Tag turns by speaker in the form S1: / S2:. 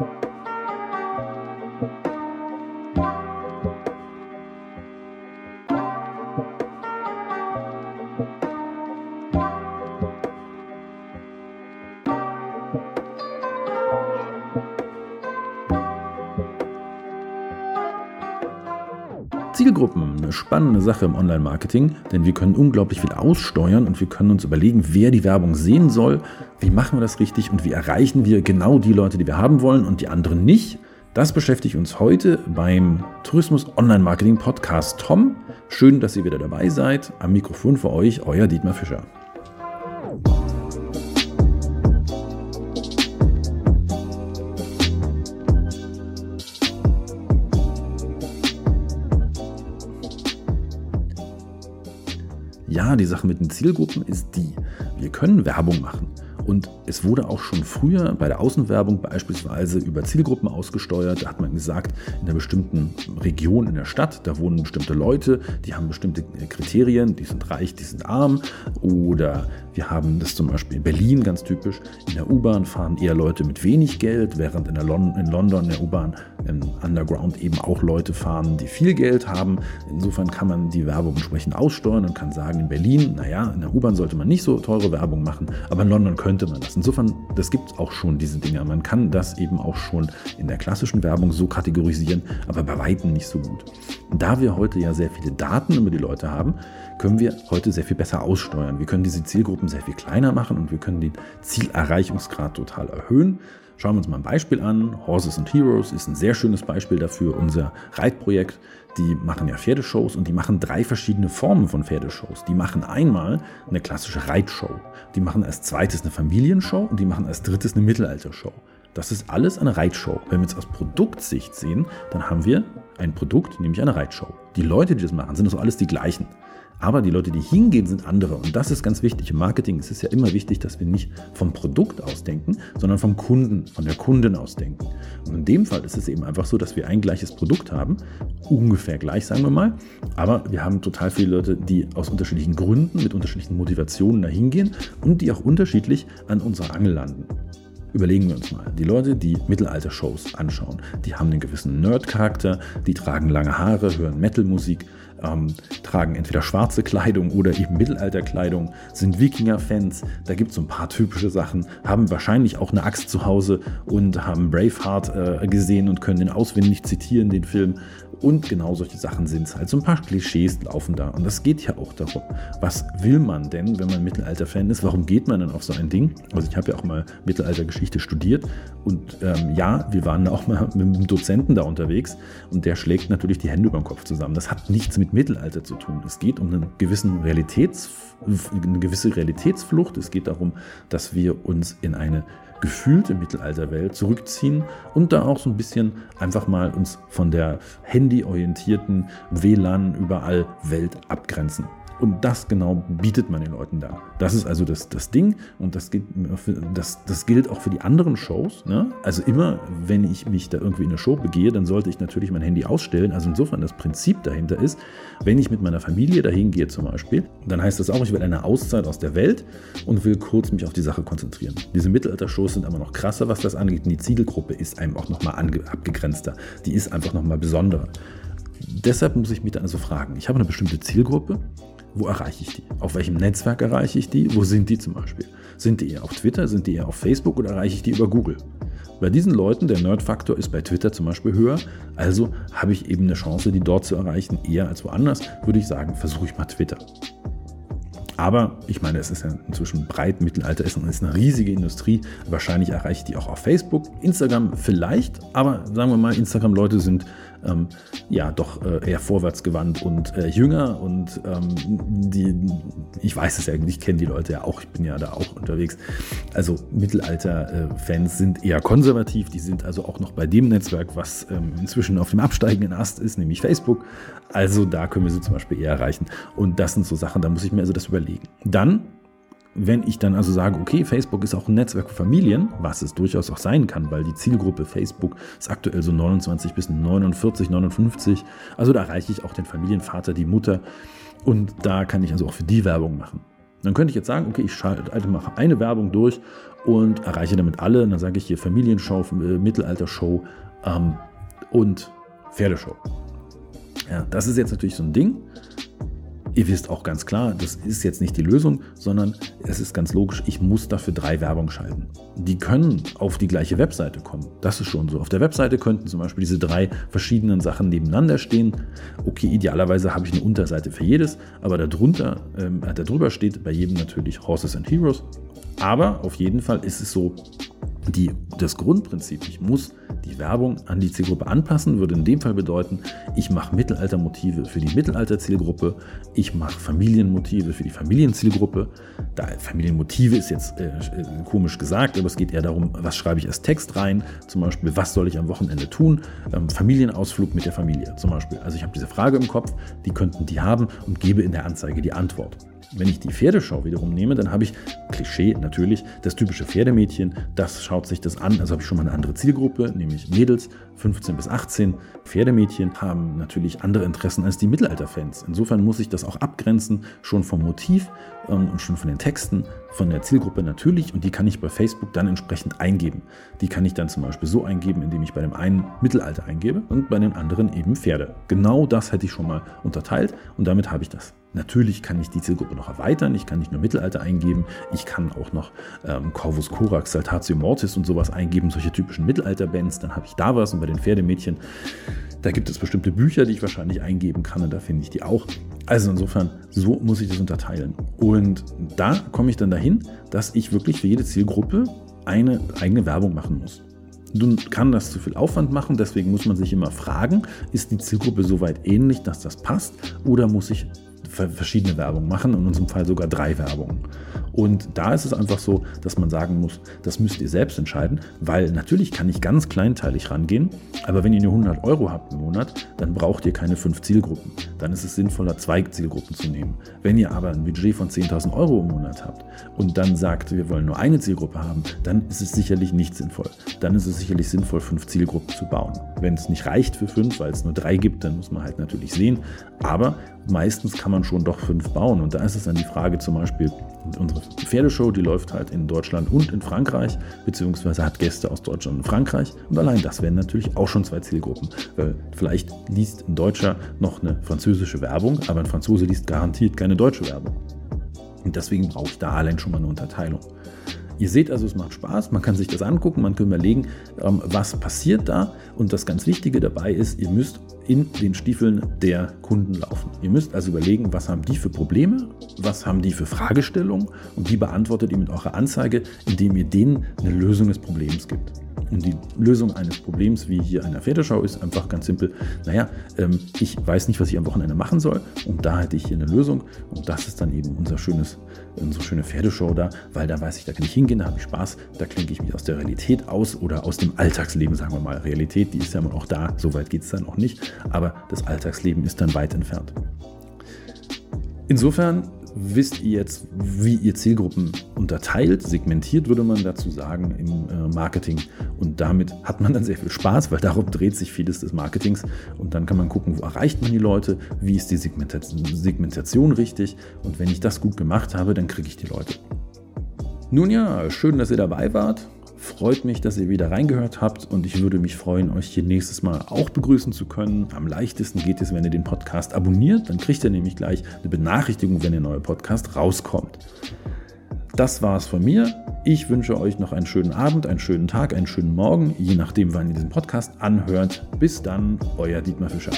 S1: Thank you. Zielgruppen eine spannende Sache im Online-Marketing, denn wir können unglaublich viel aussteuern und wir können uns überlegen, wer die Werbung sehen soll, wie machen wir das richtig und wie erreichen wir genau die Leute, die wir haben wollen und die anderen nicht. Das beschäftigt uns heute beim Tourismus Online Marketing Podcast Tom. Schön, dass ihr wieder dabei seid. Am Mikrofon für euch euer Dietmar Fischer. Die Sache mit den Zielgruppen ist die, wir können Werbung machen. Und es wurde auch schon früher bei der Außenwerbung beispielsweise über Zielgruppen ausgesteuert. Da hat man gesagt, in einer bestimmten Region in der Stadt, da wohnen bestimmte Leute, die haben bestimmte Kriterien, die sind reich, die sind arm. Oder wir haben das zum Beispiel in Berlin ganz typisch. In der U-Bahn fahren eher Leute mit wenig Geld, während in, Lon in London in der U-Bahn im Underground eben auch Leute fahren, die viel Geld haben. Insofern kann man die Werbung entsprechend aussteuern und kann sagen, in Berlin, naja, in der U-Bahn sollte man nicht so teure Werbung machen, aber in London könnte man das. Insofern, das gibt es auch schon, diese Dinge. Man kann das eben auch schon in der klassischen Werbung so kategorisieren, aber bei Weitem nicht so gut. Da wir heute ja sehr viele Daten über die Leute haben, können wir heute sehr viel besser aussteuern. Wir können diese Zielgruppen sehr viel kleiner machen und wir können den Zielerreichungsgrad total erhöhen. Schauen wir uns mal ein Beispiel an. Horses and Heroes ist ein sehr schönes Beispiel dafür. Unser Reitprojekt, die machen ja Pferdeshows und die machen drei verschiedene Formen von Pferdeshows. Die machen einmal eine klassische Reitshow. Die machen als zweites eine Familienshow und die machen als drittes eine Mittelaltershow. Das ist alles eine Reitshow. Wenn wir es aus Produktsicht sehen, dann haben wir ein Produkt, nämlich eine Reitshow. Die Leute, die das machen, sind also alles die gleichen. Aber die Leute, die hingehen, sind andere. Und das ist ganz wichtig. Im Marketing ist es ja immer wichtig, dass wir nicht vom Produkt ausdenken, sondern vom Kunden, von der Kundin ausdenken. Und in dem Fall ist es eben einfach so, dass wir ein gleiches Produkt haben, ungefähr gleich, sagen wir mal. Aber wir haben total viele Leute, die aus unterschiedlichen Gründen, mit unterschiedlichen Motivationen da hingehen und die auch unterschiedlich an unserer Angel landen. Überlegen wir uns mal, die Leute, die Mittelalter-Shows anschauen, die haben einen gewissen Nerd-Charakter, die tragen lange Haare, hören Metal-Musik, ähm, tragen entweder schwarze Kleidung oder eben Mittelalterkleidung, sind Wikinger-Fans, da gibt es so ein paar typische Sachen, haben wahrscheinlich auch eine Axt zu Hause und haben Braveheart äh, gesehen und können den auswendig zitieren, den Film. Und genau solche Sachen sind es halt. So ein paar Klischees laufen da. Und das geht ja auch darum. Was will man denn, wenn man Mittelalter-Fan ist? Warum geht man dann auf so ein Ding? Also ich habe ja auch mal Mittelaltergeschichte studiert. Und ähm, ja, wir waren auch mal mit einem Dozenten da unterwegs. Und der schlägt natürlich die Hände über den Kopf zusammen. Das hat nichts mit Mittelalter zu tun. Es geht um einen gewissen Realitäts, eine gewisse Realitätsflucht. Es geht darum, dass wir uns in eine gefühlte Mittelalterwelt zurückziehen und da auch so ein bisschen einfach mal uns von der handyorientierten WLAN überall Welt abgrenzen. Und das genau bietet man den Leuten da. Das ist also das, das Ding und das, gilt, das, das gilt auch für die anderen Shows. Ne? Also immer, wenn ich mich da irgendwie in eine Show begehe, dann sollte ich natürlich mein Handy ausstellen. Also insofern das Prinzip dahinter ist, wenn ich mit meiner Familie dahin gehe zum Beispiel, dann heißt das auch, ich will eine Auszeit aus der Welt und will kurz mich auf die Sache konzentrieren. Diese Mittelalter-Shows sind aber noch krasser, was das angeht. Und die Zielgruppe ist einem auch nochmal abgegrenzter. Die ist einfach nochmal besonderer. Deshalb muss ich mich dann also fragen, ich habe eine bestimmte Zielgruppe, wo erreiche ich die? Auf welchem Netzwerk erreiche ich die? Wo sind die zum Beispiel? Sind die eher auf Twitter? Sind die eher auf Facebook oder erreiche ich die über Google? Bei diesen Leuten, der Nerd-Faktor ist bei Twitter zum Beispiel höher, also habe ich eben eine Chance, die dort zu erreichen, eher als woanders, würde ich sagen, versuche ich mal Twitter. Aber ich meine, es ist ja inzwischen breit, Mittelalter ist, ist eine riesige Industrie. Wahrscheinlich erreiche ich die auch auf Facebook. Instagram vielleicht, aber sagen wir mal, Instagram-Leute sind ähm, ja doch äh, eher vorwärtsgewandt und äh, jünger und ähm, die, ich weiß es ja, ich kenne die Leute ja auch, ich bin ja da auch unterwegs. Also Mittelalter-Fans sind eher konservativ, die sind also auch noch bei dem Netzwerk, was ähm, inzwischen auf dem absteigenden Ast ist, nämlich Facebook. Also da können wir sie zum Beispiel eher erreichen. Und das sind so Sachen, da muss ich mir also das überlegen. Dann wenn ich dann also sage, okay, Facebook ist auch ein Netzwerk für Familien, was es durchaus auch sein kann, weil die Zielgruppe Facebook ist aktuell so 29 bis 49, 59, also da erreiche ich auch den Familienvater, die Mutter und da kann ich also auch für die Werbung machen. Dann könnte ich jetzt sagen, okay, ich schalte, mache eine Werbung durch und erreiche damit alle. Und dann sage ich hier Familienshow, äh, Mittelaltershow ähm, und Pferdeshow. Ja, das ist jetzt natürlich so ein Ding. Ihr wisst auch ganz klar, das ist jetzt nicht die Lösung, sondern es ist ganz logisch, ich muss dafür drei Werbung schalten. Die können auf die gleiche Webseite kommen. Das ist schon so. Auf der Webseite könnten zum Beispiel diese drei verschiedenen Sachen nebeneinander stehen. Okay, idealerweise habe ich eine Unterseite für jedes, aber darunter, ähm, darüber steht bei jedem natürlich Horses and Heroes. Aber auf jeden Fall ist es so, die, das Grundprinzip, ich muss die Werbung an die Zielgruppe anpassen, würde in dem Fall bedeuten, ich mache Mittelaltermotive für die Mittelalterzielgruppe, ich mache Familienmotive für die Familienzielgruppe. Da Familienmotive ist jetzt äh, äh, komisch gesagt, aber es geht eher darum, was schreibe ich als Text rein, zum Beispiel, was soll ich am Wochenende tun, ähm, Familienausflug mit der Familie zum Beispiel. Also ich habe diese Frage im Kopf, die könnten die haben und gebe in der Anzeige die Antwort. Wenn ich die Pferdeschau wiederum nehme, dann habe ich Klischee natürlich, das typische Pferdemädchen, das schaut sich das an, also habe ich schon mal eine andere Zielgruppe, nämlich Mädels, 15 bis 18. Pferdemädchen haben natürlich andere Interessen als die Mittelalterfans. Insofern muss ich das auch abgrenzen, schon vom Motiv ähm, und schon von den Texten, von der Zielgruppe natürlich und die kann ich bei Facebook dann entsprechend eingeben. Die kann ich dann zum Beispiel so eingeben, indem ich bei dem einen Mittelalter eingebe und bei dem anderen eben Pferde. Genau das hätte ich schon mal unterteilt und damit habe ich das. Natürlich kann ich die Zielgruppe noch erweitern. Ich kann nicht nur Mittelalter eingeben, ich kann auch noch ähm, Corvus Corax, Saltatio Mortis und sowas eingeben, solche typischen Mittelalter-Bands. Dann habe ich da was und bei den Pferdemädchen, da gibt es bestimmte Bücher, die ich wahrscheinlich eingeben kann und da finde ich die auch. Also insofern, so muss ich das unterteilen. Und da komme ich dann dahin, dass ich wirklich für jede Zielgruppe eine eigene Werbung machen muss. Nun kann das zu viel Aufwand machen, deswegen muss man sich immer fragen, ist die Zielgruppe so weit ähnlich, dass das passt oder muss ich verschiedene Werbung machen, in unserem Fall sogar drei Werbungen. Und da ist es einfach so, dass man sagen muss, das müsst ihr selbst entscheiden, weil natürlich kann ich ganz kleinteilig rangehen, aber wenn ihr nur 100 Euro habt im Monat, dann braucht ihr keine fünf Zielgruppen. Dann ist es sinnvoller, zwei Zielgruppen zu nehmen. Wenn ihr aber ein Budget von 10.000 Euro im Monat habt und dann sagt, wir wollen nur eine Zielgruppe haben, dann ist es sicherlich nicht sinnvoll. Dann ist es sicherlich sinnvoll, fünf Zielgruppen zu bauen. Wenn es nicht reicht für fünf, weil es nur drei gibt, dann muss man halt natürlich sehen. Aber meistens kann man schon doch fünf bauen. Und da ist es dann die Frage zum Beispiel, unsere Pferdeshow, die läuft halt in Deutschland und in Frankreich, beziehungsweise hat Gäste aus Deutschland und Frankreich. Und allein das wären natürlich auch schon zwei Zielgruppen. Weil vielleicht liest ein Deutscher noch eine französische Werbung, aber ein Franzose liest garantiert keine deutsche Werbung. Und deswegen brauche ich da allein schon mal eine Unterteilung. Ihr seht also, es macht Spaß, man kann sich das angucken, man kann überlegen, ähm, was passiert da. Und das ganz Wichtige dabei ist, ihr müsst in den Stiefeln der Kunden laufen. Ihr müsst also überlegen, was haben die für Probleme, was haben die für Fragestellungen und die beantwortet ihr mit eurer Anzeige, indem ihr denen eine Lösung des Problems gibt. Und die Lösung eines Problems wie hier einer Pferdeschau ist einfach ganz simpel. Naja, ähm, ich weiß nicht, was ich am Wochenende machen soll. Und da hätte ich hier eine Lösung. Und das ist dann eben unser schönes, unsere schöne Pferdeshow da, weil da weiß ich, da kann ich hingehen, da habe ich Spaß, da klinke ich mich aus der Realität aus oder aus dem Alltagsleben, sagen wir mal. Realität, die ist ja auch da, so weit geht es dann auch nicht. Aber das Alltagsleben ist dann weit entfernt. Insofern wisst ihr jetzt, wie ihr Zielgruppen unterteilt, segmentiert würde man dazu sagen im äh, Marketing. Und damit hat man dann sehr viel Spaß, weil darum dreht sich vieles des Marketings. Und dann kann man gucken, wo erreicht man die Leute, wie ist die Segmentation richtig. Und wenn ich das gut gemacht habe, dann kriege ich die Leute. Nun ja, schön, dass ihr dabei wart. Freut mich, dass ihr wieder reingehört habt und ich würde mich freuen, euch hier nächstes Mal auch begrüßen zu können. Am leichtesten geht es, wenn ihr den Podcast abonniert. Dann kriegt ihr nämlich gleich eine Benachrichtigung, wenn der neue Podcast rauskommt. Das war es von mir. Ich wünsche euch noch einen schönen Abend, einen schönen Tag, einen schönen Morgen, je nachdem, wann ihr diesen Podcast anhört. Bis dann, euer Dietmar Fischer.